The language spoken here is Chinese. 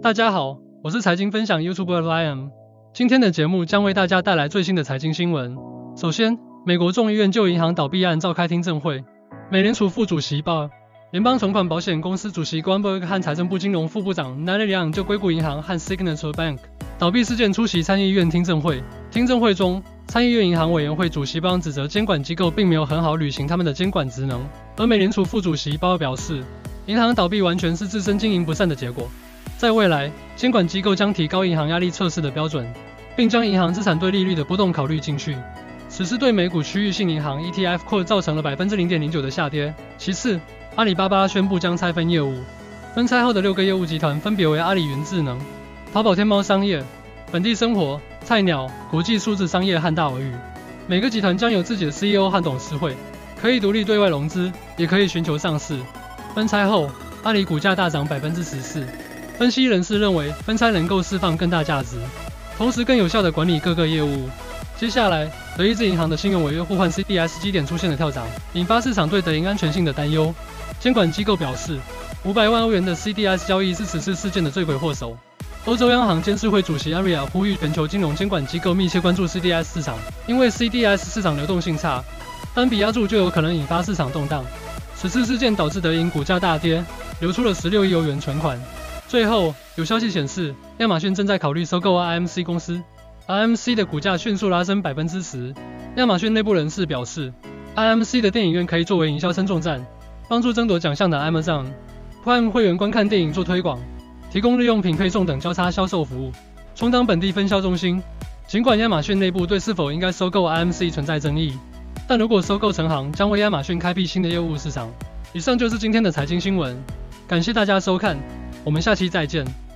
大家好，我是财经分享 YouTuber Liam。今天的节目将为大家带来最新的财经新闻。首先，美国众议院旧银行倒闭案召开听证会。美联储副主席鲍尔、联邦存款保险公司主席 Greenberg 和财政部金融副部长 n a l l Young 就硅谷银行和 Signature Bank 倒闭事件出席参议院听证会。听证会中，参议院银行委员会主席邦指责监管机构并没有很好履行他们的监管职能，而美联储副主席鲍尔表示，银行倒闭完全是自身经营不善的结果。在未来，监管机构将提高银行压力测试的标准，并将银行资产对利率的波动考虑进去。此事对美股区域性银行 ETF Core 造成了百分之零点零九的下跌。其次，阿里巴巴宣布将拆分业务，分拆后的六个业务集团分别为阿里云智能、淘宝天猫商业、本地生活、菜鸟、国际数字商业和大尔域。每个集团将有自己的 CEO 和董事会，可以独立对外融资，也可以寻求上市。分拆后，阿里股价大涨百分之十四。分析人士认为，分拆能够释放更大价值，同时更有效地管理各个业务。接下来，德意志银行的信用违约互换 CDS 基点出现了跳涨，引发市场对德银安全性的担忧。监管机构表示，五百万欧元的 CDS 交易是此次事件的罪魁祸首。欧洲央行监事会主席 Aria 呼吁全球金融监管机构密切关注 CDS 市场，因为 CDS 市场流动性差，单笔押注就有可能引发市场动荡。此次事件导致德银股价大跌，流出了十六亿欧元存款。最后，有消息显示，亚马逊正在考虑收购 IMC 公司，IMC 的股价迅速拉升百分之十。亚马逊内部人士表示，IMC 的电影院可以作为营销称重站，帮助争夺奖项的 Amazon Prime 会员观看电影做推广，提供日用品配送等交叉销售服务，充当本地分销中心。尽管亚马逊内部对是否应该收购 IMC 存在争议，但如果收购成行，将为亚马逊开辟新的业务市场。以上就是今天的财经新闻，感谢大家收看。我们下期再见。